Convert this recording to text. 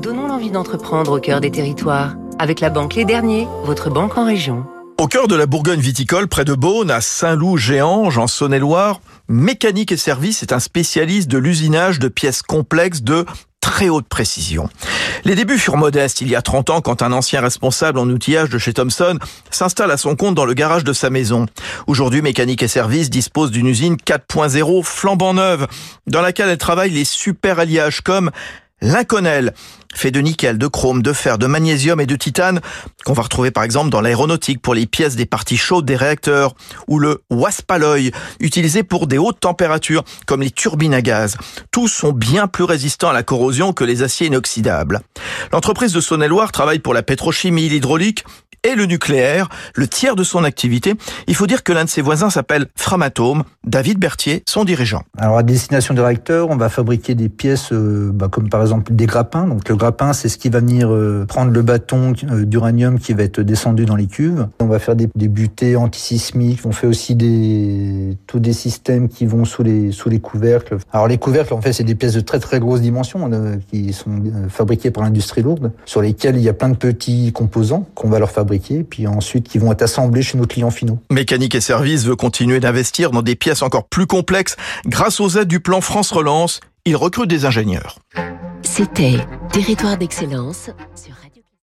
Donnons l'envie d'entreprendre au cœur des territoires. Avec la banque Les Derniers, votre banque en région. Au cœur de la Bourgogne viticole, près de Beaune, à Saint-Loup-Géange, en Saône-et-Loire, Mécanique et Services est un spécialiste de l'usinage de pièces complexes de très haute précision. Les débuts furent modestes il y a 30 ans quand un ancien responsable en outillage de chez Thomson s'installe à son compte dans le garage de sa maison. Aujourd'hui, Mécanique et Services dispose d'une usine 4.0 flambant neuve dans laquelle elle travaille les super alliages comme L'Inconel, fait de nickel, de chrome, de fer, de magnésium et de titane, qu'on va retrouver par exemple dans l'aéronautique pour les pièces des parties chaudes des réacteurs, ou le waspaloy, utilisé pour des hautes températures, comme les turbines à gaz. Tous sont bien plus résistants à la corrosion que les aciers inoxydables. L'entreprise de Saône-et-Loire travaille pour la pétrochimie, l'hydraulique et le nucléaire, le tiers de son activité. Il faut dire que l'un de ses voisins s'appelle Framatome, David Berthier, son dirigeant. Alors à destination des réacteurs, on va fabriquer des pièces euh, bah, comme par exemple des grappins. Donc le grappin, c'est ce qui va venir euh, prendre le bâton euh, d'uranium qui va être descendu dans les cuves. On va faire des, des butées antisismiques. On fait aussi des tous des systèmes qui vont sous les sous les couvercles. Alors les couvercles, en fait, c'est des pièces de très très grosse dimension qui sont fabriquées par l'industrie lourde, sur lesquelles il y a plein de petits composants qu'on va leur fabriquer puis ensuite qui vont être assemblés chez nos clients finaux. Mécanique et Services veut continuer d'investir dans des pièces encore plus complexes grâce aux aides du plan France Relance. Il recrute des ingénieurs. C'était Territoire d'excellence sur